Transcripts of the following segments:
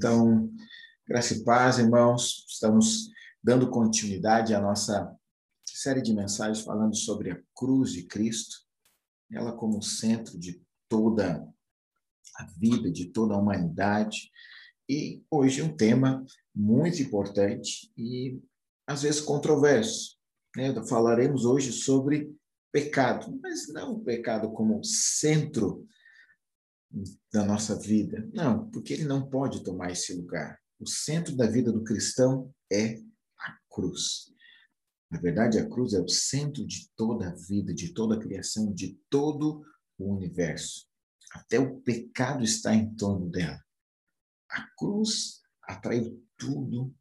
Então, graça e paz, irmãos, estamos dando continuidade à nossa série de mensagens falando sobre a cruz de Cristo, ela como centro de toda a vida, de toda a humanidade. E hoje um tema muito importante e às vezes controverso. Né? Falaremos hoje sobre pecado, mas não o pecado como centro da nossa vida. Não, porque ele não pode tomar esse lugar. O centro da vida do cristão é a cruz. Na verdade, a cruz é o centro de toda a vida, de toda a criação, de todo o universo. Até o pecado está em torno dela. A cruz atraiu tudo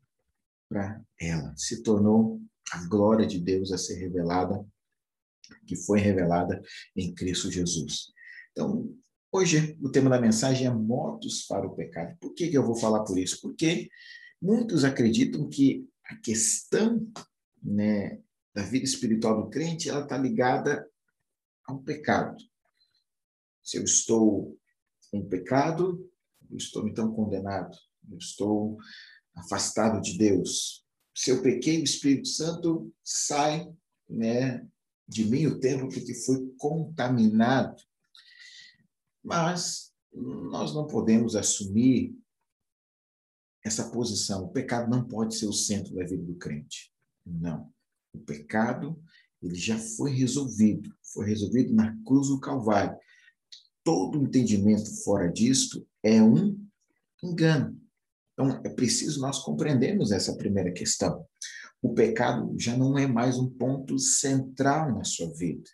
para ela. Se tornou a glória de Deus a ser revelada, que foi revelada em Cristo Jesus. Então, Hoje, o tema da mensagem é mortos para o pecado. Por que, que eu vou falar por isso? Porque muitos acreditam que a questão né, da vida espiritual do crente ela está ligada ao pecado. Se eu estou em pecado, eu estou então condenado, eu estou afastado de Deus. Se eu pequei, o Espírito Santo sai né, de mim o tempo porque foi contaminado mas nós não podemos assumir essa posição. O pecado não pode ser o centro da vida do crente. Não. O pecado, ele já foi resolvido. Foi resolvido na cruz do Calvário. Todo entendimento fora disto é um engano. Então, é preciso nós compreendermos essa primeira questão. O pecado já não é mais um ponto central na sua vida.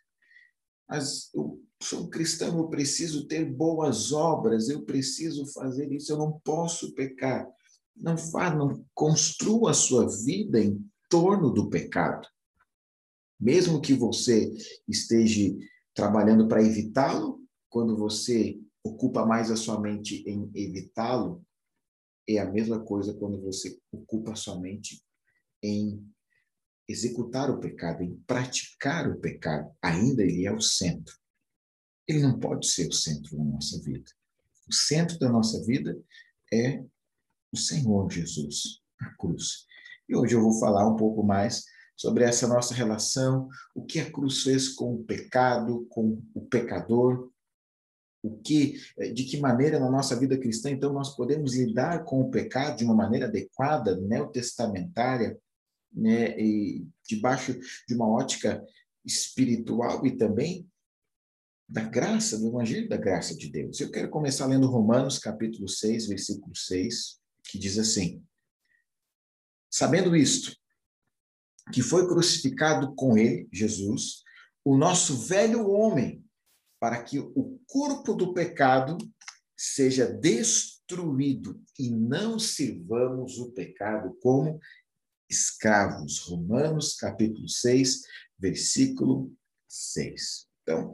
Mas o sou cristão, eu preciso ter boas obras, eu preciso fazer isso, eu não posso pecar. Não faça, não construa a sua vida em torno do pecado. Mesmo que você esteja trabalhando para evitá-lo, quando você ocupa mais a sua mente em evitá-lo, é a mesma coisa quando você ocupa a sua mente em executar o pecado, em praticar o pecado. Ainda ele é o centro ele não pode ser o centro da nossa vida. O centro da nossa vida é o Senhor Jesus, a cruz. E hoje eu vou falar um pouco mais sobre essa nossa relação, o que a cruz fez com o pecado, com o pecador, o que, de que maneira na nossa vida cristã, então, nós podemos lidar com o pecado de uma maneira adequada, neotestamentária, né, e debaixo de uma ótica espiritual e também da graça, do Evangelho da graça de Deus. Eu quero começar lendo Romanos, capítulo 6, versículo 6, que diz assim: Sabendo isto, que foi crucificado com ele, Jesus, o nosso velho homem, para que o corpo do pecado seja destruído e não sirvamos o pecado como escravos. Romanos, capítulo 6, versículo 6. Então,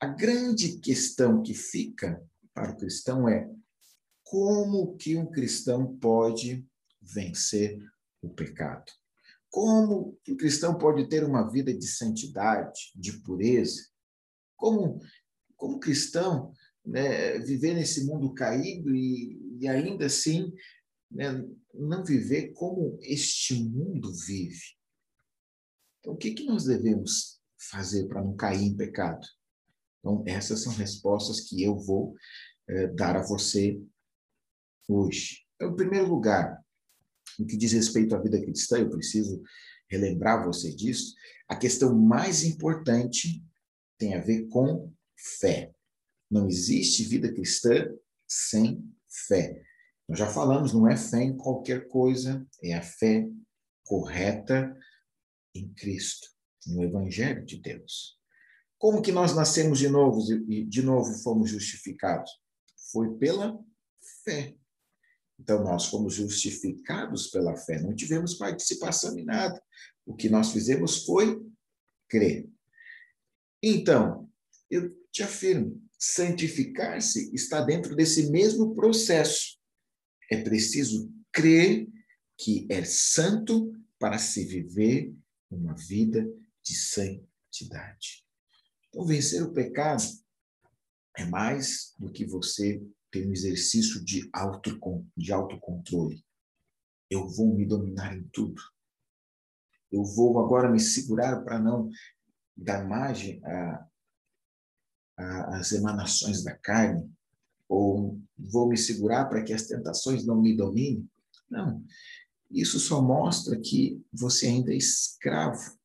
a grande questão que fica para o cristão é como que um cristão pode vencer o pecado? Como que o cristão pode ter uma vida de santidade, de pureza? Como, como cristão, né, viver nesse mundo caído e, e ainda assim né, não viver como este mundo vive? Então, o que, que nós devemos fazer para não cair em pecado? Então, essas são respostas que eu vou eh, dar a você hoje. Então, em primeiro lugar, no que diz respeito à vida cristã, eu preciso relembrar você disso, a questão mais importante tem a ver com fé. Não existe vida cristã sem fé. Nós já falamos, não é fé em qualquer coisa, é a fé correta em Cristo, no Evangelho de Deus. Como que nós nascemos de novo e de novo fomos justificados? Foi pela fé. Então, nós fomos justificados pela fé, não tivemos participação em nada. O que nós fizemos foi crer. Então, eu te afirmo, santificar-se está dentro desse mesmo processo. É preciso crer que é santo para se viver uma vida de santidade. Então, vencer o pecado é mais do que você ter um exercício de, auto, de autocontrole. Eu vou me dominar em tudo. Eu vou agora me segurar para não dar margem às emanações da carne, ou vou me segurar para que as tentações não me dominem. Não. Isso só mostra que você ainda é escravo,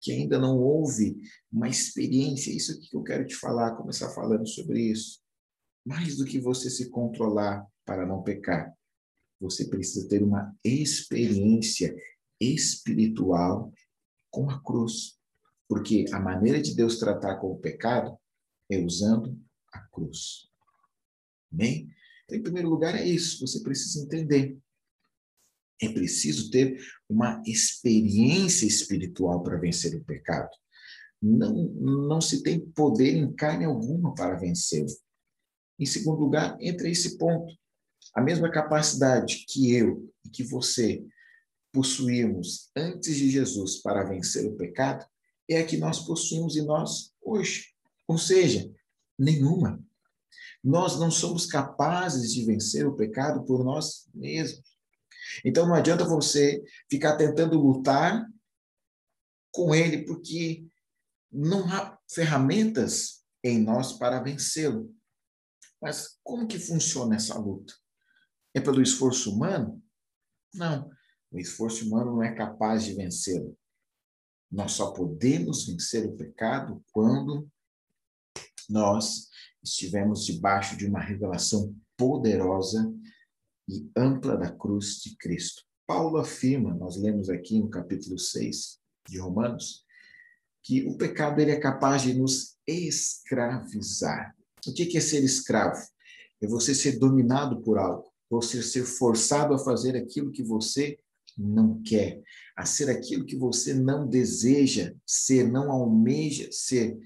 que ainda não houve uma experiência. Isso que eu quero te falar, começar falando sobre isso. Mais do que você se controlar para não pecar, você precisa ter uma experiência espiritual com a cruz. Porque a maneira de Deus tratar com o pecado é usando a cruz. Amém? Então, em primeiro lugar, é isso. Você precisa entender. É preciso ter uma experiência espiritual para vencer o pecado. Não, não se tem poder em carne alguma para vencê-lo. Em segundo lugar, entra esse ponto. A mesma capacidade que eu e que você possuímos antes de Jesus para vencer o pecado é a que nós possuímos em nós hoje. Ou seja, nenhuma. Nós não somos capazes de vencer o pecado por nós mesmos. Então não adianta você ficar tentando lutar com ele, porque não há ferramentas em nós para vencê-lo. Mas como que funciona essa luta? É pelo esforço humano? Não. O esforço humano não é capaz de vencê-lo. Nós só podemos vencer o pecado quando nós estivermos debaixo de uma revelação poderosa e ampla da cruz de Cristo. Paulo afirma, nós lemos aqui no capítulo 6 de Romanos, que o pecado ele é capaz de nos escravizar. O que é ser escravo? É você ser dominado por algo, você ser forçado a fazer aquilo que você não quer, a ser aquilo que você não deseja ser, não almeja ser.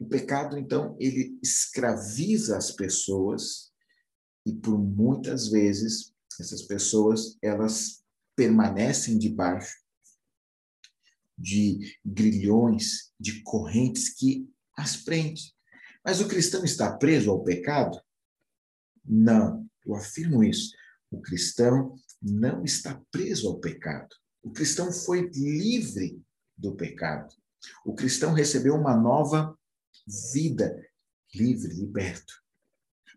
O pecado, então, ele escraviza as pessoas e por muitas vezes essas pessoas elas permanecem debaixo de grilhões, de correntes que as prendem. Mas o cristão está preso ao pecado? Não, eu afirmo isso. O cristão não está preso ao pecado. O cristão foi livre do pecado. O cristão recebeu uma nova vida, livre, liberto.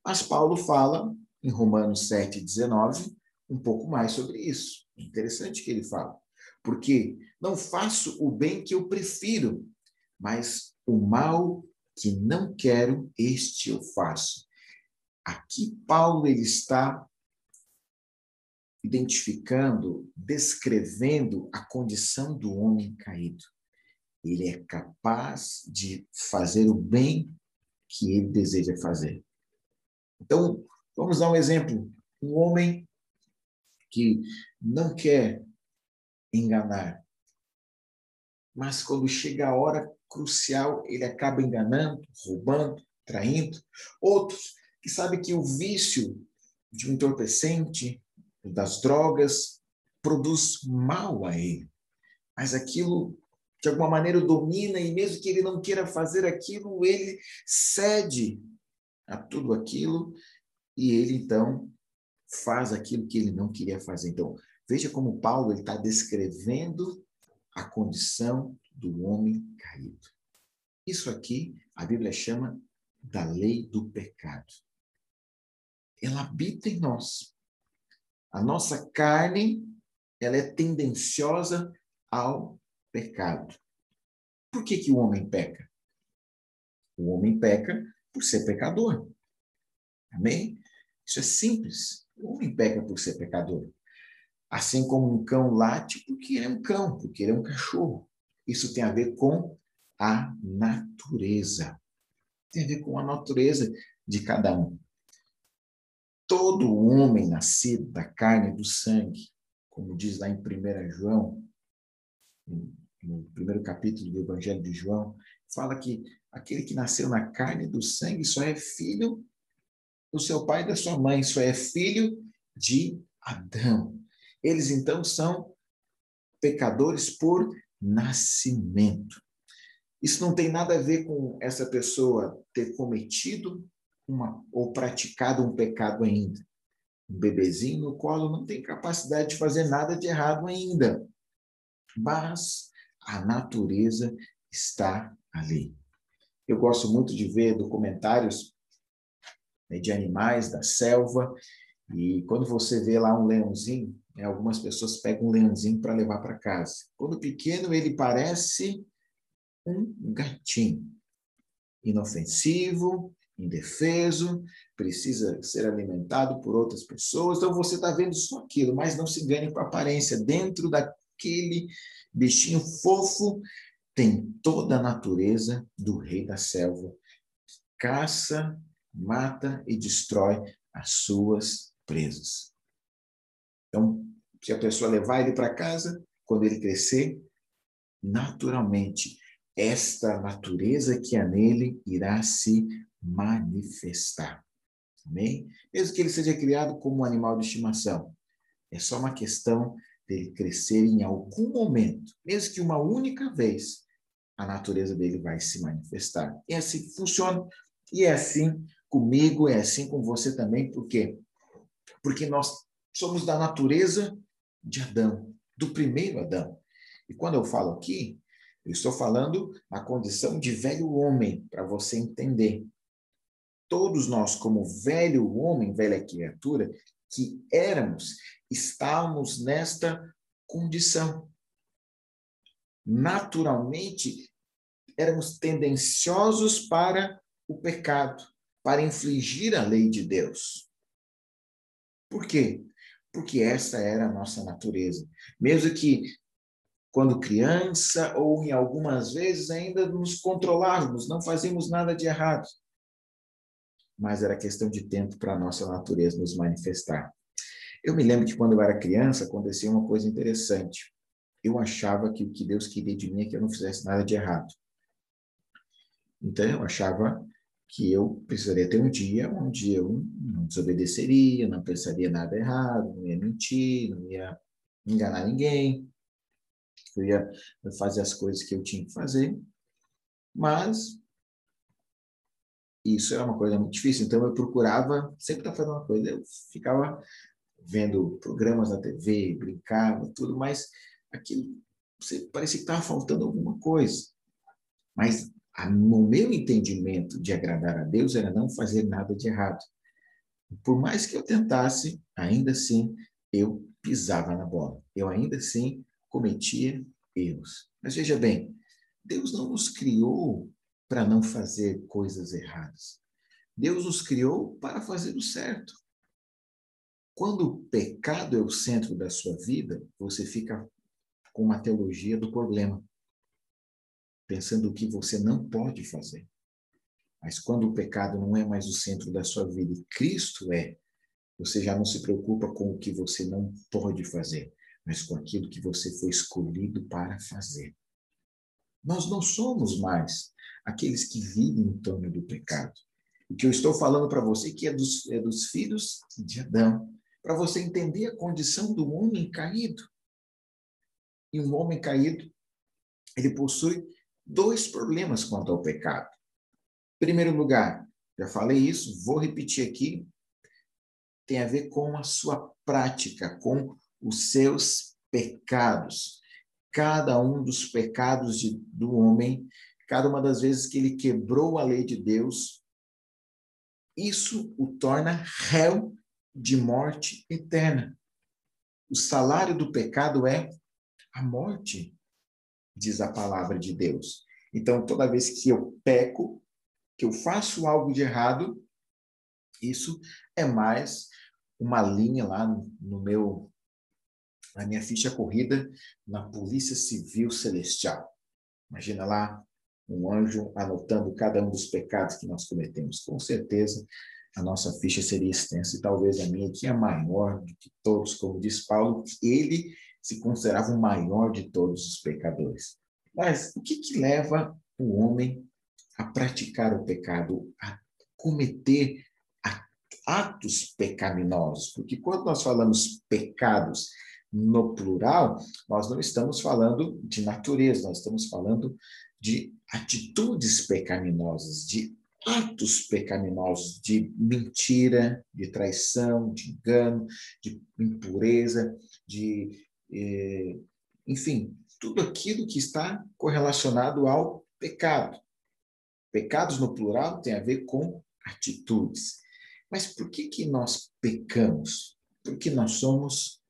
Mas Paulo fala, em Romanos 7, 19, um pouco mais sobre isso. interessante que ele fala. Porque não faço o bem que eu prefiro, mas o mal que não quero, este eu faço. Aqui Paulo ele está identificando, descrevendo a condição do homem caído. Ele é capaz de fazer o bem que ele deseja fazer. Então, vamos dar um exemplo. Um homem que não quer enganar, mas quando chega a hora crucial, ele acaba enganando, roubando, traindo. Outros que sabem que o vício de um entorpecente, das drogas, produz mal a ele. Mas aquilo, de alguma maneira, domina, e mesmo que ele não queira fazer aquilo, ele cede a tudo aquilo, e ele então faz aquilo que ele não queria fazer. Então, veja como Paulo está descrevendo a condição do homem caído. Isso aqui a Bíblia chama da lei do pecado. Ela habita em nós. A nossa carne, ela é tendenciosa ao pecado. Por que, que o homem peca? O homem peca por ser pecador. Amém? Isso é simples. O homem peca por ser pecador. Assim como um cão late porque ele é um cão, porque ele é um cachorro. Isso tem a ver com a natureza. Tem a ver com a natureza de cada um todo homem nascido da carne e do sangue, como diz lá em 1 João, no primeiro capítulo do Evangelho de João, fala que aquele que nasceu na carne e do sangue só é filho do seu pai e da sua mãe, só é filho de Adão. Eles então são pecadores por nascimento. Isso não tem nada a ver com essa pessoa ter cometido uma, ou praticado um pecado ainda. Um bebezinho no colo não tem capacidade de fazer nada de errado ainda. Mas a natureza está ali. Eu gosto muito de ver documentários né, de animais da selva, e quando você vê lá um leãozinho, né, algumas pessoas pegam um leãozinho para levar para casa. Quando pequeno, ele parece um gatinho, inofensivo, indefeso, precisa ser alimentado por outras pessoas. Então você está vendo só aquilo, mas não se engane com a aparência. Dentro daquele bichinho fofo tem toda a natureza do rei da selva. Caça, mata e destrói as suas presas. Então, se a pessoa levar ele para casa, quando ele crescer, naturalmente, esta natureza que há nele irá se manifestar. Amém? Mesmo que ele seja criado como um animal de estimação, é só uma questão dele crescer em algum momento, mesmo que uma única vez, a natureza dele vai se manifestar. É assim que funciona. E é assim comigo, é assim com você também, por quê? Porque nós somos da natureza de Adão, do primeiro Adão. E quando eu falo aqui, eu estou falando na condição de velho homem, para você entender. Todos nós, como velho homem, velha criatura, que éramos, estávamos nesta condição. Naturalmente, éramos tendenciosos para o pecado, para infligir a lei de Deus. Por quê? Porque essa era a nossa natureza. Mesmo que quando criança ou em algumas vezes ainda nos controlávamos, não fazíamos nada de errado. Mas era questão de tempo para a nossa natureza nos manifestar. Eu me lembro que quando eu era criança acontecia uma coisa interessante. Eu achava que o que Deus queria de mim é que eu não fizesse nada de errado. Então eu achava que eu precisaria ter um dia onde eu não desobedeceria, não pensaria nada errado, não ia mentir, não ia enganar ninguém, eu ia fazer as coisas que eu tinha que fazer, mas isso era uma coisa muito difícil, então eu procurava sempre estar fazendo uma coisa, eu ficava vendo programas na TV, brincava, tudo, mas aquilo parecia que estava faltando alguma coisa. Mas no meu entendimento de agradar a Deus era não fazer nada de errado. Por mais que eu tentasse, ainda assim eu pisava na bola. Eu ainda assim cometia erros. Mas veja bem, Deus não nos criou para não fazer coisas erradas. Deus nos criou para fazer o certo. Quando o pecado é o centro da sua vida, você fica com uma teologia do problema, pensando o que você não pode fazer. Mas quando o pecado não é mais o centro da sua vida e Cristo é, você já não se preocupa com o que você não pode fazer mas com aquilo que você foi escolhido para fazer. Nós não somos mais aqueles que vivem em torno do pecado. O que eu estou falando para você que é dos, é dos filhos de Adão, para você entender a condição do homem caído. E um homem caído, ele possui dois problemas quanto ao pecado. Em primeiro lugar, já falei isso, vou repetir aqui, tem a ver com a sua prática, com os seus pecados. Cada um dos pecados de, do homem, cada uma das vezes que ele quebrou a lei de Deus, isso o torna réu de morte eterna. O salário do pecado é a morte, diz a palavra de Deus. Então, toda vez que eu peco, que eu faço algo de errado, isso é mais uma linha lá no meu a minha ficha corrida na Polícia Civil Celestial. Imagina lá um anjo anotando cada um dos pecados que nós cometemos. Com certeza, a nossa ficha seria extensa e talvez a minha que é maior do que todos, como diz Paulo, ele se considerava o maior de todos os pecadores. Mas o que, que leva o homem a praticar o pecado, a cometer atos pecaminosos? Porque quando nós falamos pecados, no plural, nós não estamos falando de natureza, nós estamos falando de atitudes pecaminosas, de atos pecaminosos, de mentira, de traição, de engano, de impureza, de. Eh, enfim, tudo aquilo que está correlacionado ao pecado. Pecados no plural tem a ver com atitudes. Mas por que, que nós pecamos? Porque nós somos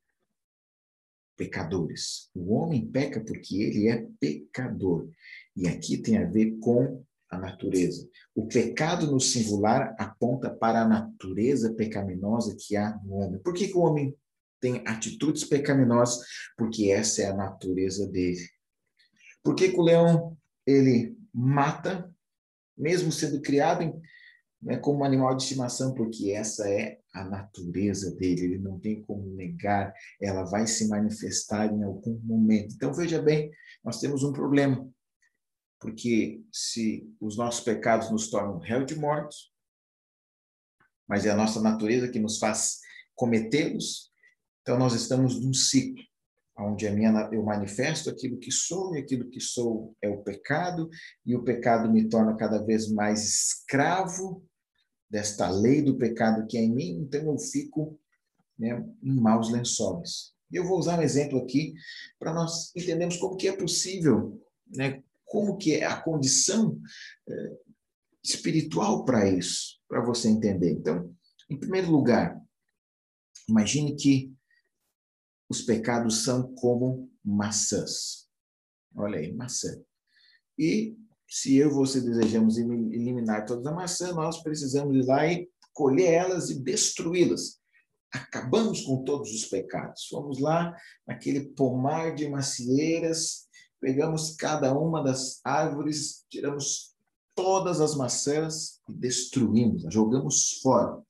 pecadores. O homem peca porque ele é pecador. E aqui tem a ver com a natureza. O pecado no singular aponta para a natureza pecaminosa que há no homem. Por que, que o homem tem atitudes pecaminosas? Porque essa é a natureza dele. Por que, que o leão ele mata, mesmo sendo criado em né, como animal de estimação, porque essa é a natureza dele, ele não tem como negar, ela vai se manifestar em algum momento. Então, veja bem, nós temos um problema, porque se os nossos pecados nos tornam réu de morte, mas é a nossa natureza que nos faz cometê-los, então nós estamos num ciclo onde minha, eu manifesto aquilo que sou e aquilo que sou é o pecado e o pecado me torna cada vez mais escravo desta lei do pecado que é em mim, então eu fico né, em maus lençóis. Eu vou usar um exemplo aqui para nós entendermos como que é possível, né, como que é a condição é, espiritual para isso, para você entender. Então, em primeiro lugar, imagine que os pecados são como maçãs. Olha aí, maçã. E se eu e você desejamos eliminar todas as maçãs, nós precisamos ir lá e colher elas e destruí-las. Acabamos com todos os pecados. Fomos lá naquele pomar de macieiras, pegamos cada uma das árvores, tiramos todas as maçãs e destruímos, jogamos fora.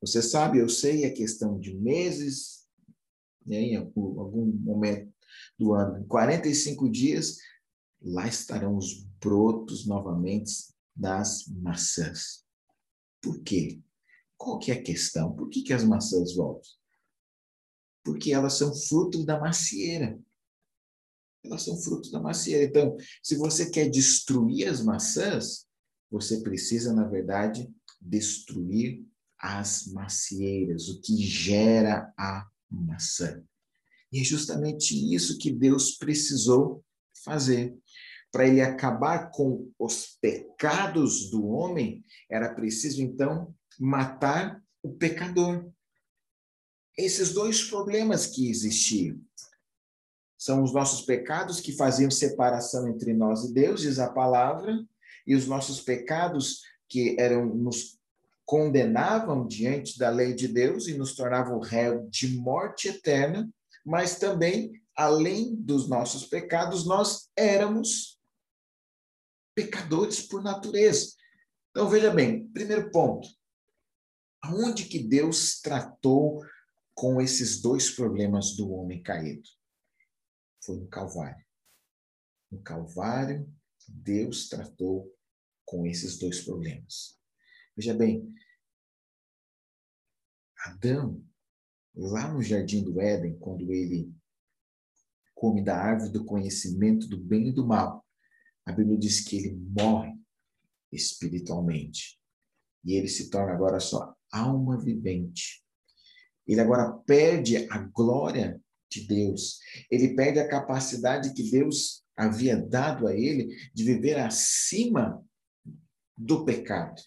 Você sabe, eu sei, é questão de meses, né, em algum momento do ano, em 45 dias, lá estarão os brotos novamente das maçãs. Por quê? Qual que é a questão? Por que, que as maçãs voltam? Porque elas são fruto da macieira. Elas são fruto da macieira. Então, se você quer destruir as maçãs, você precisa, na verdade, destruir as macieiras, o que gera a maçã. E é justamente isso que Deus precisou fazer para ele acabar com os pecados do homem, era preciso então matar o pecador. Esses dois problemas que existiam são os nossos pecados que faziam separação entre nós e Deus, diz a palavra, e os nossos pecados que eram nos condenavam diante da lei de Deus e nos tornavam réu de morte eterna, mas também além dos nossos pecados, nós éramos pecadores por natureza. Então, veja bem, primeiro ponto. Aonde que Deus tratou com esses dois problemas do homem caído? Foi no Calvário. No Calvário, Deus tratou com esses dois problemas. Veja bem, Adão, lá no jardim do Éden, quando ele come da árvore do conhecimento do bem e do mal, a Bíblia diz que ele morre espiritualmente. E ele se torna agora só alma vivente. Ele agora perde a glória de Deus. Ele perde a capacidade que Deus havia dado a ele de viver acima do pecado.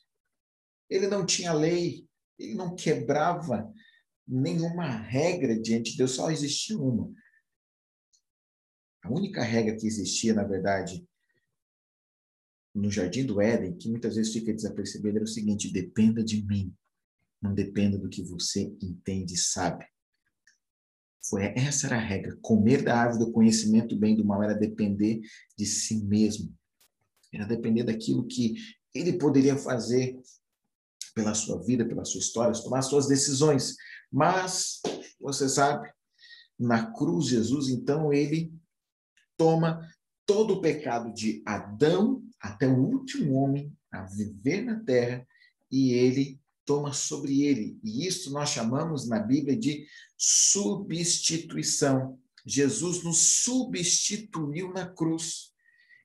Ele não tinha lei, ele não quebrava nenhuma regra diante de Deus, só existia uma. A única regra que existia, na verdade, no jardim do Éden, que muitas vezes fica desapercebido, era o seguinte: dependa de mim, não dependa do que você entende e sabe. Foi essa era a regra. Comer da árvore do conhecimento do bem e do mal era depender de si mesmo. Era depender daquilo que ele poderia fazer pela sua vida, pela sua história, tomar suas decisões. Mas, você sabe, na cruz, Jesus, então, ele toma todo o pecado de Adão até o último homem a viver na terra e ele toma sobre ele. E isso nós chamamos na Bíblia de substituição. Jesus nos substituiu na cruz.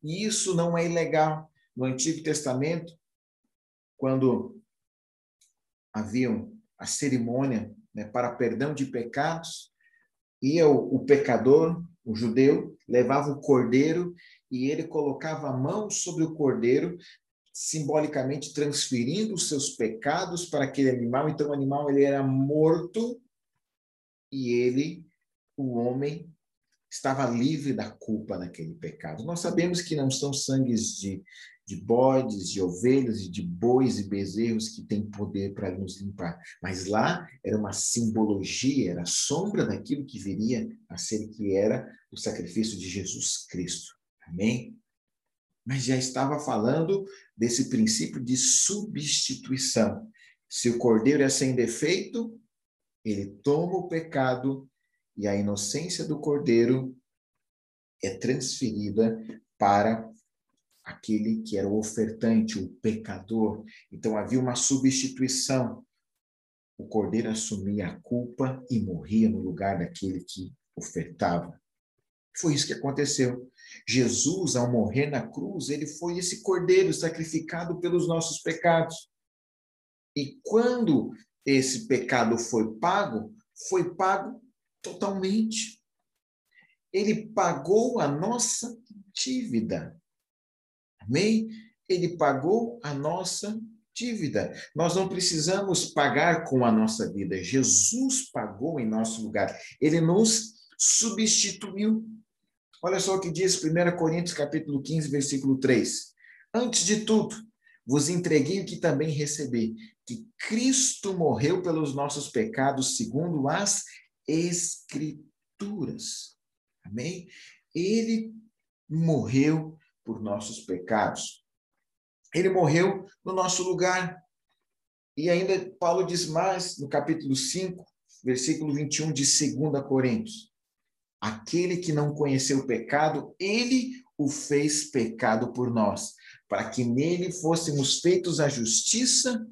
E isso não é ilegal. No Antigo Testamento, quando havia a cerimônia né, para perdão de pecados, ia o, o pecador, o judeu, levava o cordeiro e ele colocava a mão sobre o cordeiro, simbolicamente transferindo os seus pecados para aquele animal. Então, o animal ele era morto e ele, o homem, estava livre da culpa daquele pecado. Nós sabemos que não são sangues de, de bodes, de ovelhas e de bois e bezerros que têm poder para nos limpar, mas lá era uma simbologia, era a sombra daquilo que viria a ser que era o sacrifício de Jesus Cristo. Amém? Mas já estava falando desse princípio de substituição. Se o cordeiro é sem defeito, ele toma o pecado e a inocência do cordeiro é transferida para aquele que era o ofertante, o pecador. Então havia uma substituição. O cordeiro assumia a culpa e morria no lugar daquele que ofertava. Foi isso que aconteceu. Jesus, ao morrer na cruz, ele foi esse cordeiro sacrificado pelos nossos pecados. E quando esse pecado foi pago, foi pago totalmente. Ele pagou a nossa dívida. Amém? Ele pagou a nossa dívida. Nós não precisamos pagar com a nossa vida. Jesus pagou em nosso lugar. Ele nos substituiu. Olha só o que diz 1 Coríntios capítulo 15, versículo 3. Antes de tudo, vos entreguei o que também recebi, que Cristo morreu pelos nossos pecados segundo as Escrituras. Amém? Ele morreu por nossos pecados. Ele morreu no nosso lugar. E ainda Paulo diz mais no capítulo 5, versículo 21 de 2 Coríntios. Aquele que não conheceu o pecado, ele o fez pecado por nós, para que nele fôssemos feitos a justiça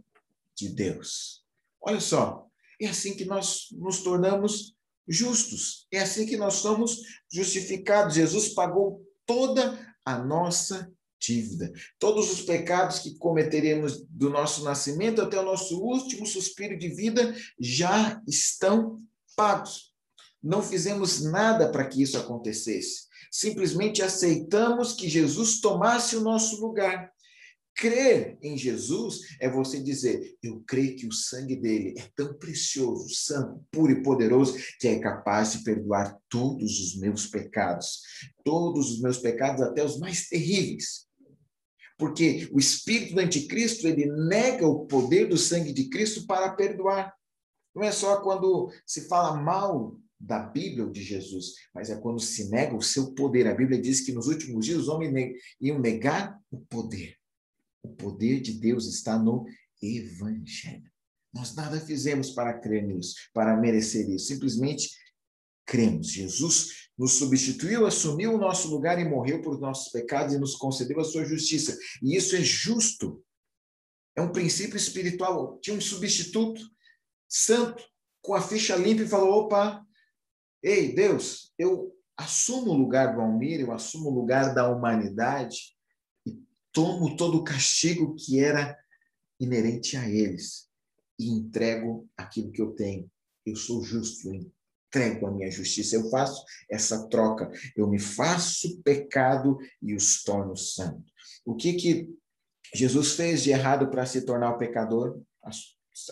de Deus. Olha só, é assim que nós nos tornamos justos. É assim que nós somos justificados. Jesus pagou toda a nossa dívida. Todos os pecados que cometeremos do nosso nascimento até o nosso último suspiro de vida já estão pagos. Não fizemos nada para que isso acontecesse. Simplesmente aceitamos que Jesus tomasse o nosso lugar. Crer em Jesus é você dizer: Eu creio que o sangue dele é tão precioso, santo, puro e poderoso, que é capaz de perdoar todos os meus pecados, todos os meus pecados, até os mais terríveis. Porque o espírito do anticristo, ele nega o poder do sangue de Cristo para perdoar. Não é só quando se fala mal da Bíblia ou de Jesus, mas é quando se nega o seu poder. A Bíblia diz que nos últimos dias os homens iam negar o poder. O poder de Deus está no Evangelho. Nós nada fizemos para crer nisso, para merecer isso. Simplesmente cremos. Jesus nos substituiu, assumiu o nosso lugar e morreu por nossos pecados e nos concedeu a sua justiça. E isso é justo. É um princípio espiritual. Tinha um substituto santo com a ficha limpa e falou: opa, ei, Deus, eu assumo o lugar do Almir, eu assumo o lugar da humanidade tomo todo o castigo que era inerente a eles e entrego aquilo que eu tenho. Eu sou justo, eu entrego a minha justiça. Eu faço essa troca. Eu me faço pecado e os torno santo. O que que Jesus fez de errado para se tornar o pecador?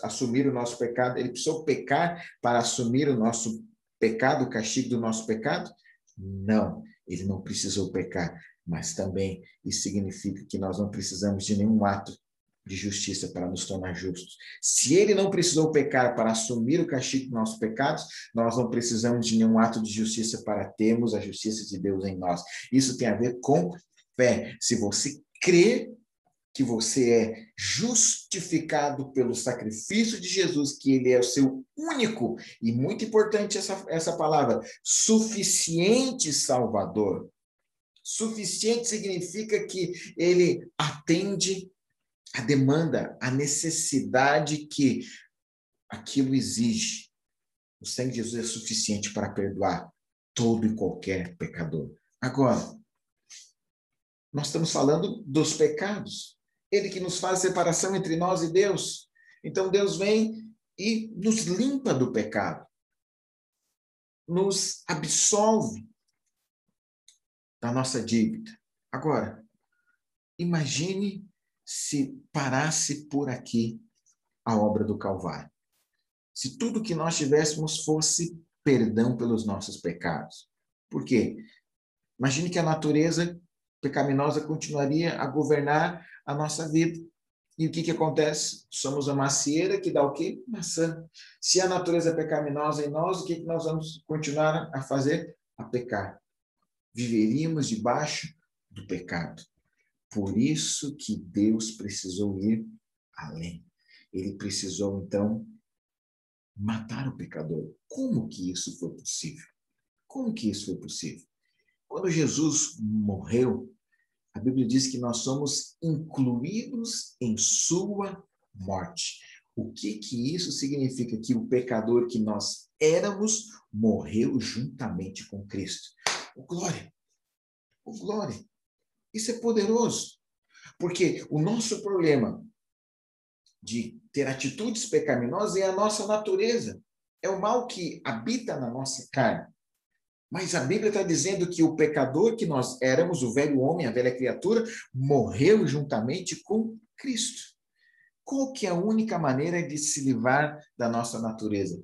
Assumir o nosso pecado. Ele precisou pecar para assumir o nosso pecado, o castigo do nosso pecado? Não, ele não precisou pecar mas também isso significa que nós não precisamos de nenhum ato de justiça para nos tornar justos. Se ele não precisou pecar para assumir o castigo dos nossos pecados, nós não precisamos de nenhum ato de justiça para termos a justiça de Deus em nós. Isso tem a ver com fé. Se você crê que você é justificado pelo sacrifício de Jesus, que ele é o seu único, e muito importante essa, essa palavra, suficiente Salvador. Suficiente significa que ele atende a demanda, a necessidade que aquilo exige. O sangue de Jesus é suficiente para perdoar todo e qualquer pecador. Agora, Nós estamos falando dos pecados. Ele que nos faz separação entre nós e Deus. Então Deus vem e nos limpa do pecado. Nos absolve da nossa dívida. Agora, imagine se parasse por aqui a obra do Calvário. Se tudo que nós tivéssemos fosse perdão pelos nossos pecados. Por quê? Imagine que a natureza pecaminosa continuaria a governar a nossa vida. E o que, que acontece? Somos a macieira que dá o quê? Maçã. Se a natureza é pecaminosa em nós, o que, que nós vamos continuar a fazer? A pecar. Viveríamos debaixo do pecado. Por isso que Deus precisou ir além. Ele precisou, então, matar o pecador. Como que isso foi possível? Como que isso foi possível? Quando Jesus morreu, a Bíblia diz que nós somos incluídos em sua morte. O que que isso significa? Que o pecador que nós éramos morreu juntamente com Cristo. O glória. O glória. Isso é poderoso. Porque o nosso problema de ter atitudes pecaminosas é a nossa natureza. É o mal que habita na nossa carne. Mas a Bíblia está dizendo que o pecador que nós éramos, o velho homem, a velha criatura, morreu juntamente com Cristo. Qual que é a única maneira de se livrar da nossa natureza?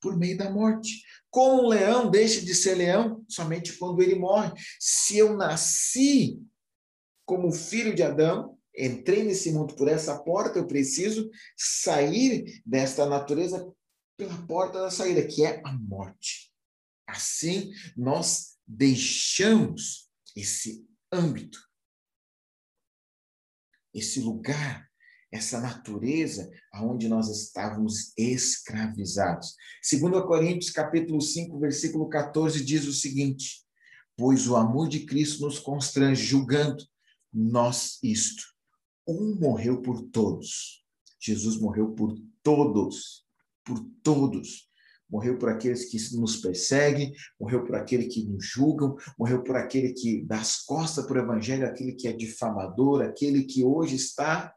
Por meio da morte. Como um leão deixa de ser leão somente quando ele morre. Se eu nasci como filho de Adão, entrei nesse mundo por essa porta, eu preciso sair desta natureza pela porta da saída, que é a morte. Assim, nós deixamos esse âmbito, esse lugar, essa natureza aonde nós estávamos escravizados. Segundo Coríntios, capítulo 5, versículo 14 diz o seguinte: "Pois o amor de Cristo nos constrange, julgando nós isto. Um morreu por todos. Jesus morreu por todos, por todos morreu por aqueles que nos perseguem, morreu por aquele que nos julgam, morreu por aquele que dá as costas para o evangelho, aquele que é difamador, aquele que hoje está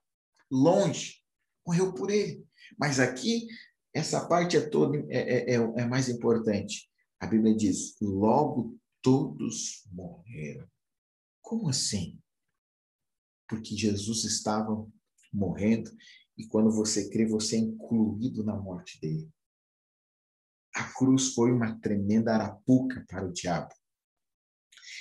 longe, morreu por ele. Mas aqui, essa parte é toda é, é, é, é mais importante. A Bíblia diz: logo todos morreram. Como assim? Porque Jesus estava morrendo e quando você crê, você é incluído na morte dele a cruz foi uma tremenda arapuca para o diabo.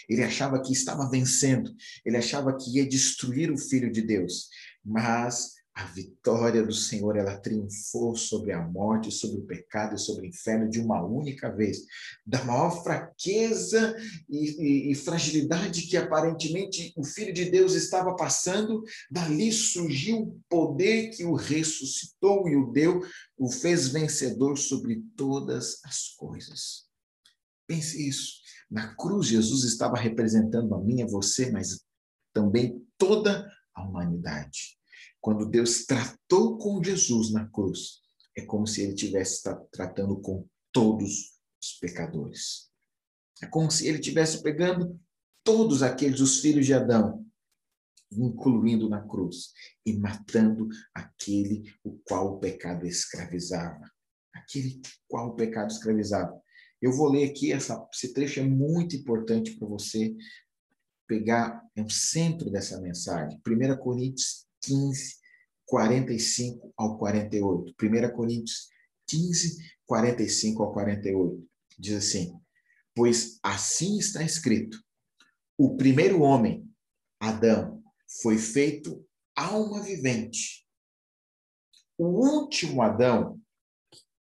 Ele achava que estava vencendo, ele achava que ia destruir o filho de Deus, mas a vitória do Senhor, ela triunfou sobre a morte, sobre o pecado e sobre o inferno de uma única vez. Da maior fraqueza e, e, e, fragilidade que aparentemente o Filho de Deus estava passando, dali surgiu o poder que o ressuscitou e o deu, o fez vencedor sobre todas as coisas. Pense isso. Na cruz, Jesus estava representando a mim, a você, mas também toda a humanidade. Quando Deus tratou com Jesus na cruz, é como se ele estivesse tratando com todos os pecadores. É como se ele estivesse pegando todos aqueles, os filhos de Adão, incluindo na cruz, e matando aquele o qual o pecado escravizava. Aquele qual o pecado escravizava. Eu vou ler aqui, essa, esse trecho é muito importante para você pegar, é o centro dessa mensagem. 1 Coríntios 15, 45 ao 48. 1 Coríntios 15, 45 ao 48. Diz assim: Pois assim está escrito: o primeiro homem, Adão, foi feito alma vivente. O último Adão,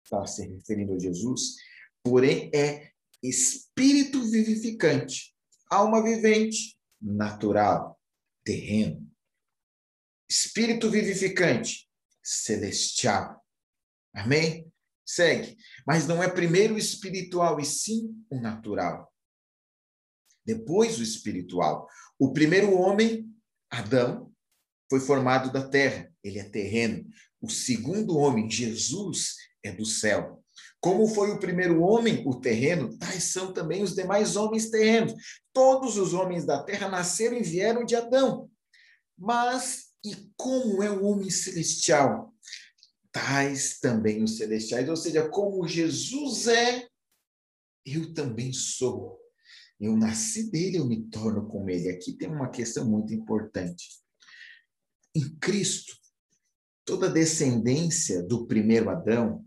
está se referindo a Jesus, porém é espírito vivificante, alma vivente, natural, terreno espírito vivificante, celestial. Amém? Segue. Mas não é primeiro o espiritual, e sim o natural. Depois o espiritual. O primeiro homem, Adão, foi formado da terra, ele é terreno. O segundo homem, Jesus, é do céu. Como foi o primeiro homem, o terreno, tais são também os demais homens terrenos. Todos os homens da terra nasceram e vieram de Adão. Mas, e como é o homem celestial? Tais também os celestiais. Ou seja, como Jesus é, eu também sou. Eu nasci dele, eu me torno como ele. Aqui tem uma questão muito importante. Em Cristo, toda descendência do primeiro Adão,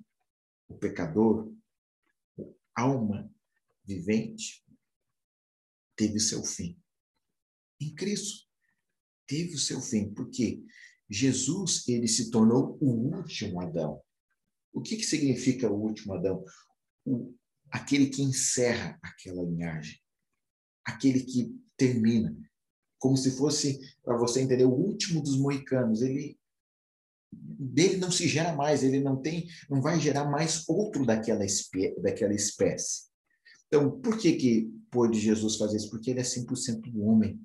o pecador, alma vivente, teve seu fim. Em Cristo, teve o seu fim. Porque Jesus, ele se tornou o último Adão. O que, que significa o último Adão? O, aquele que encerra aquela linhagem. Aquele que termina. Como se fosse, para você entender, o último dos moicanos. Ele dele não se gera mais, ele não tem, não vai gerar mais outro daquela, espé daquela espécie. Então, por que que pôde Jesus fazer isso? Porque ele é 100% homem,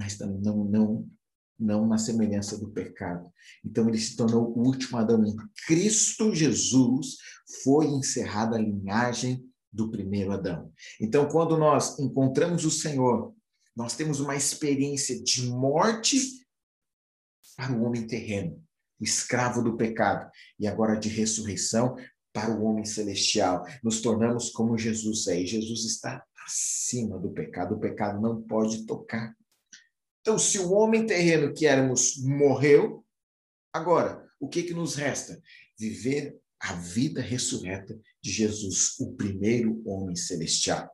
mas não, não, não na semelhança do pecado. Então, ele se tornou o último Adão. Em Cristo Jesus foi encerrada a linhagem do primeiro Adão. Então, quando nós encontramos o Senhor, nós temos uma experiência de morte para o homem terreno escravo do pecado, e agora de ressurreição para o homem celestial. Nos tornamos como Jesus é, e Jesus está acima do pecado, o pecado não pode tocar. Então, se o homem terreno que éramos morreu, agora, o que, que nos resta? Viver a vida ressurreta de Jesus, o primeiro homem celestial.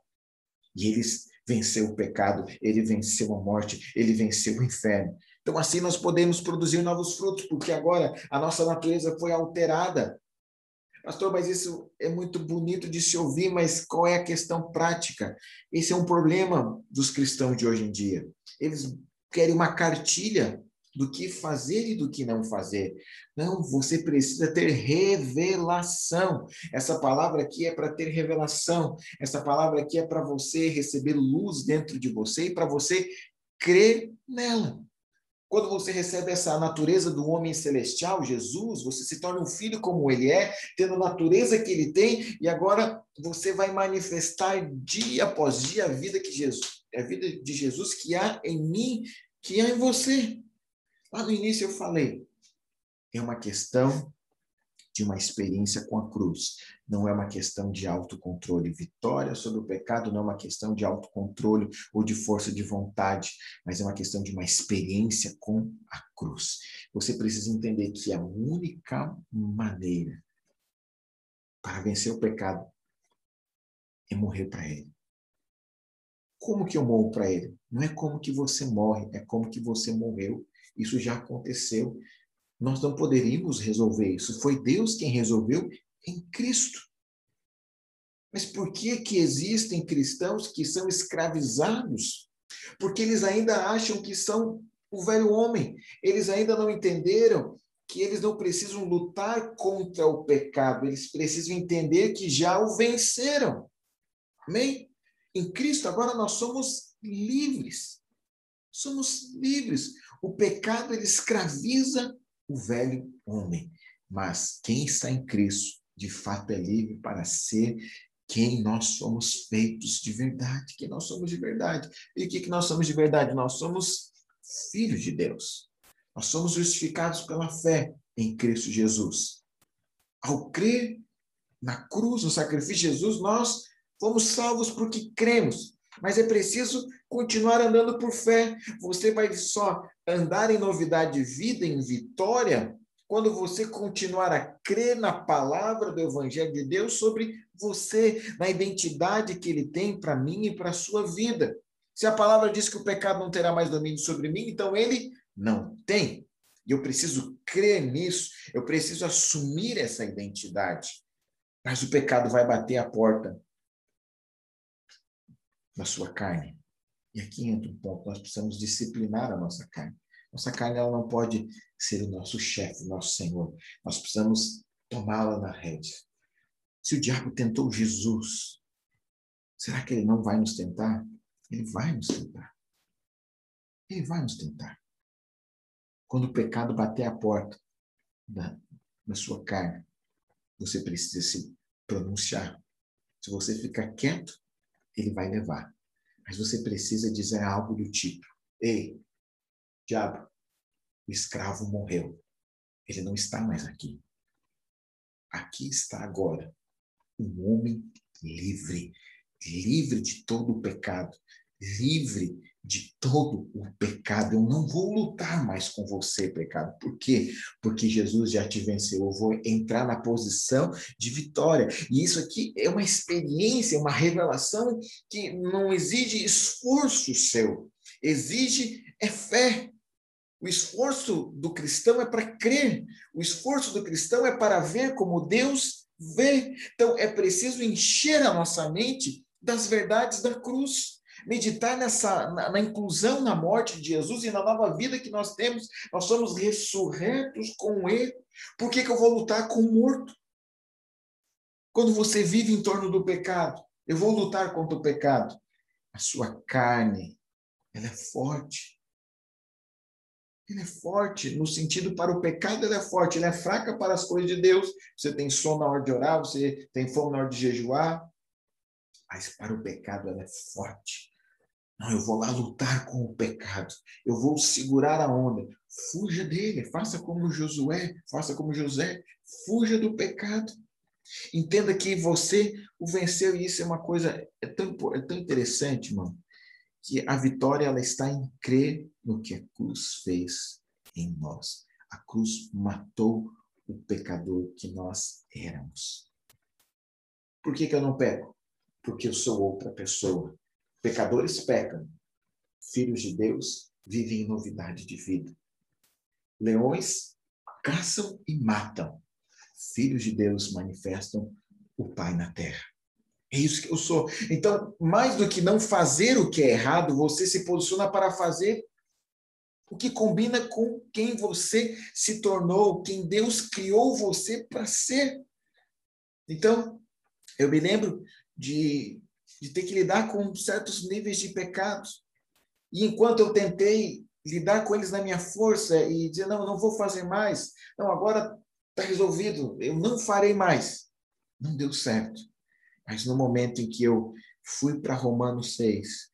E ele venceu o pecado, ele venceu a morte, ele venceu o inferno. Então, assim nós podemos produzir novos frutos, porque agora a nossa natureza foi alterada. Pastor, mas isso é muito bonito de se ouvir, mas qual é a questão prática? Esse é um problema dos cristãos de hoje em dia. Eles querem uma cartilha do que fazer e do que não fazer. Não, você precisa ter revelação. Essa palavra aqui é para ter revelação. Essa palavra aqui é para você receber luz dentro de você e para você crer nela. Quando você recebe essa natureza do homem celestial, Jesus, você se torna um filho como ele é, tendo a natureza que ele tem, e agora você vai manifestar dia após dia a vida que Jesus, a vida de Jesus que há em mim, que há em você. Lá no início eu falei, é uma questão de uma experiência com a cruz. Não é uma questão de autocontrole. Vitória sobre o pecado não é uma questão de autocontrole ou de força de vontade, mas é uma questão de uma experiência com a cruz. Você precisa entender que a única maneira para vencer o pecado é morrer para ele. Como que eu morro para ele? Não é como que você morre, é como que você morreu. Isso já aconteceu nós não poderíamos resolver isso. Foi Deus quem resolveu em Cristo. Mas por que que existem cristãos que são escravizados? Porque eles ainda acham que são o velho homem. Eles ainda não entenderam que eles não precisam lutar contra o pecado, eles precisam entender que já o venceram. Amém? Em Cristo agora nós somos livres. Somos livres. O pecado ele escraviza o velho homem. Mas quem está em Cristo, de fato, é livre para ser quem nós somos feitos de verdade, quem nós somos de verdade. E o que, que nós somos de verdade? Nós somos filhos de Deus. Nós somos justificados pela fé em Cristo Jesus. Ao crer na cruz, no sacrifício de Jesus, nós fomos salvos porque cremos. Mas é preciso continuar andando por fé. Você vai só andar em novidade de vida, em vitória, quando você continuar a crer na palavra do Evangelho de Deus sobre você, na identidade que ele tem para mim e para a sua vida. Se a palavra diz que o pecado não terá mais domínio sobre mim, então ele não tem. E eu preciso crer nisso, eu preciso assumir essa identidade. Mas o pecado vai bater a porta da sua carne. E aqui entra um ponto, nós precisamos disciplinar a nossa carne. Nossa carne ela não pode ser o nosso chefe, o nosso Senhor. Nós precisamos tomá-la na rédea. Se o diabo tentou Jesus, será que ele não vai nos tentar? Ele vai nos tentar. Ele vai nos tentar. Quando o pecado bater a porta da, da sua carne, você precisa se pronunciar. Se você ficar quieto, ele vai levar. Mas você precisa dizer algo do tipo: Ei, diabo, o escravo morreu. Ele não está mais aqui. Aqui está agora um homem livre, livre de todo o pecado, livre de todo o pecado. Eu não vou lutar mais com você, pecado. Por quê? Porque Jesus já te venceu. Eu vou entrar na posição de vitória. E isso aqui é uma experiência, uma revelação que não exige esforço seu, exige é fé. O esforço do cristão é para crer. O esforço do cristão é para ver como Deus vê. Então é preciso encher a nossa mente das verdades da cruz meditar nessa na, na, inclusão na morte de Jesus e na nova vida que nós temos. Nós somos ressurretos com Ele. Por que, que eu vou lutar com o morto? Quando você vive em torno do pecado, eu vou lutar contra o pecado. A sua carne, ela é forte. Ela é forte no sentido para o pecado, ela é forte, ela é fraca para as coisas de Deus. Você tem sono na hora de orar, você tem fome na hora de jejuar, mas para o pecado ela é forte. Não, eu vou lá lutar com o pecado. Eu vou segurar a onda. Fuja dele. Faça como Josué, faça como José. Fuja do pecado. Entenda que você o venceu e isso é uma coisa é tão, é tão interessante, mano, que a vitória ela está em crer no que a cruz fez em nós. A cruz matou o pecador que nós éramos. Por que, que eu não peco? Porque eu sou outra pessoa. Pecadores pecam, filhos de Deus vivem em novidade de vida. Leões caçam e matam, filhos de Deus manifestam o Pai na terra. É isso que eu sou. Então, mais do que não fazer o que é errado, você se posiciona para fazer o que combina com quem você se tornou, quem Deus criou você para ser. Então, eu me lembro de de ter que lidar com certos níveis de pecados. E enquanto eu tentei lidar com eles na minha força e dizer, não, não vou fazer mais, não, agora está resolvido, eu não farei mais. Não deu certo. Mas no momento em que eu fui para Romanos 6,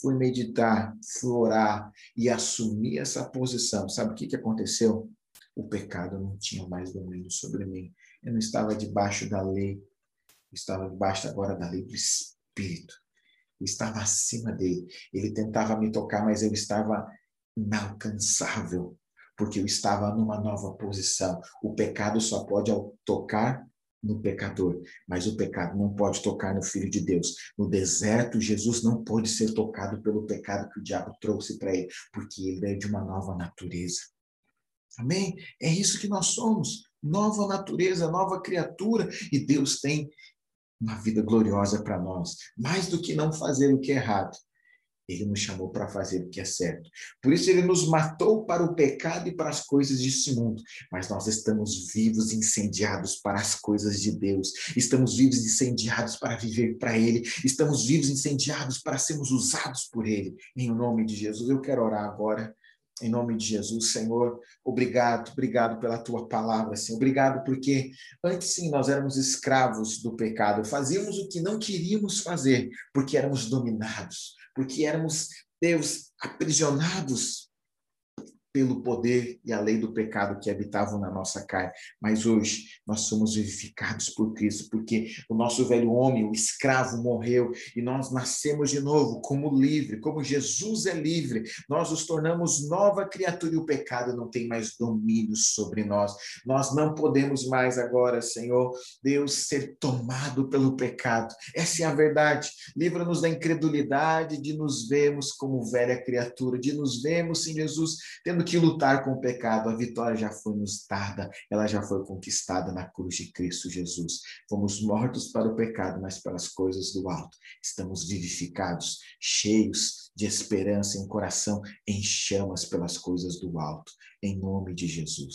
fui meditar, fui orar e assumir essa posição, sabe o que, que aconteceu? O pecado não tinha mais domínio sobre mim. Eu não estava debaixo da lei, eu estava debaixo agora da lei Espírito. Eu estava acima dele. Ele tentava me tocar, mas eu estava inalcançável, porque eu estava numa nova posição. O pecado só pode tocar no pecador, mas o pecado não pode tocar no Filho de Deus. No deserto, Jesus não pode ser tocado pelo pecado que o diabo trouxe para ele, porque ele é de uma nova natureza. Amém? É isso que nós somos. Nova natureza, nova criatura. E Deus tem uma vida gloriosa para nós, mais do que não fazer o que é errado. Ele nos chamou para fazer o que é certo. Por isso, ele nos matou para o pecado e para as coisas deste mundo. Mas nós estamos vivos, incendiados para as coisas de Deus. Estamos vivos, incendiados para viver para Ele. Estamos vivos, incendiados para sermos usados por Ele. Em nome de Jesus, eu quero orar agora em nome de Jesus, Senhor, obrigado, obrigado pela tua palavra, Senhor. Obrigado porque antes sim nós éramos escravos do pecado, fazíamos o que não queríamos fazer, porque éramos dominados, porque éramos, Deus, aprisionados pelo poder e a lei do pecado que habitavam na nossa carne. Mas hoje nós somos vivificados por Cristo, porque o nosso velho homem, o escravo, morreu e nós nascemos de novo como livre, como Jesus é livre. Nós nos tornamos nova criatura e o pecado não tem mais domínio sobre nós. Nós não podemos mais agora, Senhor, Deus, ser tomado pelo pecado. Essa é a verdade. Livra-nos da incredulidade de nos vermos como velha criatura, de nos vermos, Sim, Jesus, tendo que lutar com o pecado, a vitória já foi nos dada, ela já foi conquistada na cruz de Cristo Jesus. Fomos mortos para o pecado, mas para as coisas do alto. Estamos vivificados, cheios de esperança, em um coração em chamas pelas coisas do alto, em nome de Jesus.